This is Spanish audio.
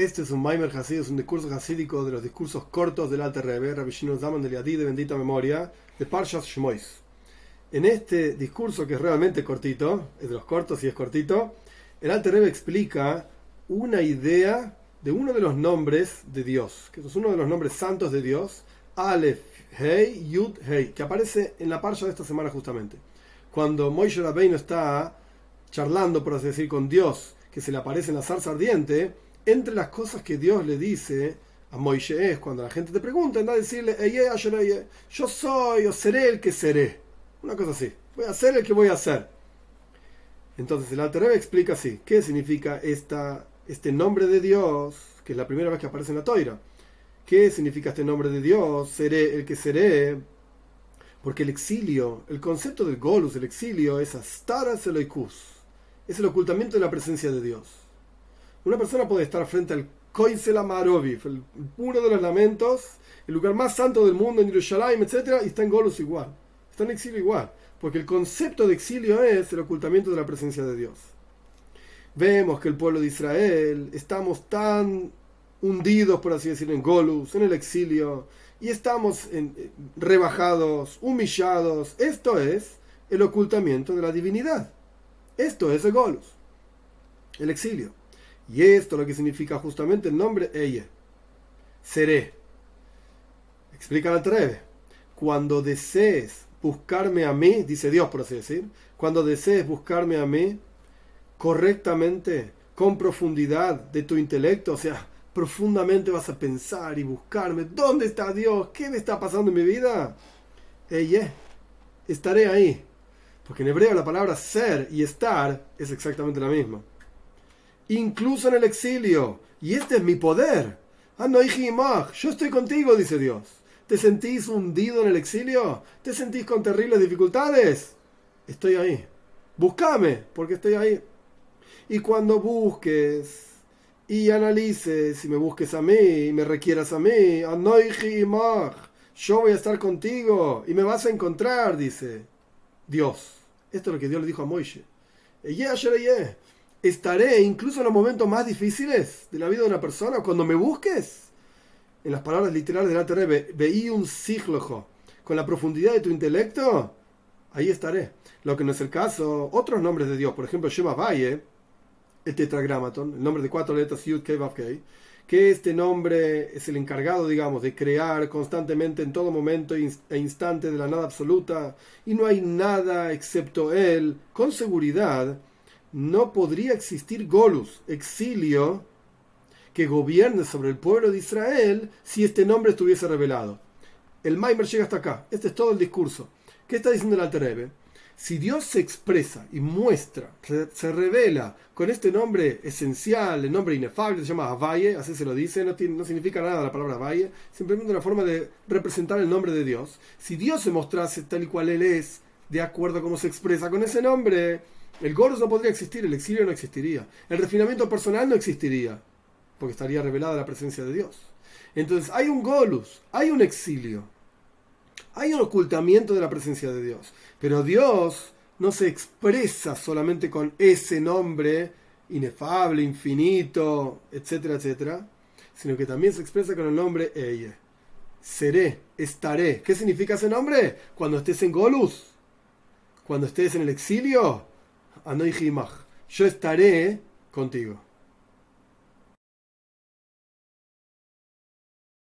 Este es un Maimer Hasid, es un discurso hasídico de los discursos cortos del Rabbi Shimon Zaman de Liadí de bendita memoria, de Parshas Shmois. En este discurso, que es realmente cortito, es de los cortos y es cortito, el Rebbe explica una idea de uno de los nombres de Dios, que es uno de los nombres santos de Dios, Aleph, Hei, Yud, Hei, que aparece en la Parsha de esta semana justamente. Cuando Moishe Rabbeinu está charlando, por así decir, con Dios, que se le aparece en la zarza ardiente, entre las cosas que Dios le dice a Moisés, cuando la gente te pregunta, anda a decirle, yo soy o seré el que seré. Una cosa así, voy a ser el que voy a ser. Entonces el Alter explica así, ¿qué significa esta, este nombre de Dios, que es la primera vez que aparece en la toira? ¿Qué significa este nombre de Dios? Seré el que seré. Porque el exilio, el concepto del golus, el exilio, es astaras eloikus, es el ocultamiento de la presencia de Dios. Una persona puede estar frente al Koisel Amaroviv, el puro de los lamentos, el lugar más santo del mundo en Jerusalén, etc., y está en Golus igual. Está en exilio igual. Porque el concepto de exilio es el ocultamiento de la presencia de Dios. Vemos que el pueblo de Israel estamos tan hundidos, por así decirlo, en Golus, en el exilio, y estamos en, rebajados, humillados. Esto es el ocultamiento de la divinidad. Esto es el Golus, el exilio. Y esto lo que significa justamente el nombre ella. Seré. Explica la Treve. Cuando desees buscarme a mí, dice Dios por así decir, cuando desees buscarme a mí correctamente, con profundidad de tu intelecto, o sea, profundamente vas a pensar y buscarme, ¿dónde está Dios? ¿Qué me está pasando en mi vida? Ella, estaré ahí. Porque en hebreo la palabra ser y estar es exactamente la misma incluso en el exilio. Y este es mi poder. Yo estoy contigo, dice Dios. ¿Te sentís hundido en el exilio? ¿Te sentís con terribles dificultades? Estoy ahí. Búscame, porque estoy ahí. Y cuando busques y analices y me busques a mí y me requieras a mí, yo voy a estar contigo y me vas a encontrar, dice Dios. Esto es lo que Dios le dijo a Moisés estaré incluso en los momentos más difíciles de la vida de una persona, cuando me busques. En las palabras literales del Alter veí un siglojo, con la profundidad de tu intelecto, ahí estaré. Lo que no es el caso, otros nombres de Dios, por ejemplo, Shema Valle, el tetragramaton, el nombre de cuatro letras Yud Kei que este nombre es el encargado, digamos, de crear constantemente en todo momento e instante de la nada absoluta, y no hay nada excepto él, con seguridad, no podría existir Golus, exilio, que gobierne sobre el pueblo de Israel si este nombre estuviese revelado. El Maimer llega hasta acá. Este es todo el discurso. ¿Qué está diciendo el Alter Si Dios se expresa y muestra, se, revela con este nombre esencial, el nombre inefable, se llama Avaye, así se lo dice, no, no significa nada la palabra Avaye, simplemente una forma de representar el nombre de Dios. Si Dios se mostrase tal y cual Él es, de acuerdo a cómo se expresa con ese nombre, el Goros no podría existir, el exilio no existiría, el refinamiento personal no existiría, porque estaría revelada la presencia de Dios. Entonces hay un Golus, hay un exilio, hay un ocultamiento de la presencia de Dios, pero Dios no se expresa solamente con ese nombre inefable, infinito, etcétera, etcétera, sino que también se expresa con el nombre Eye. Seré, estaré. ¿Qué significa ese nombre? Cuando estés en Golus, cuando estés en el exilio, yo estaré contigo.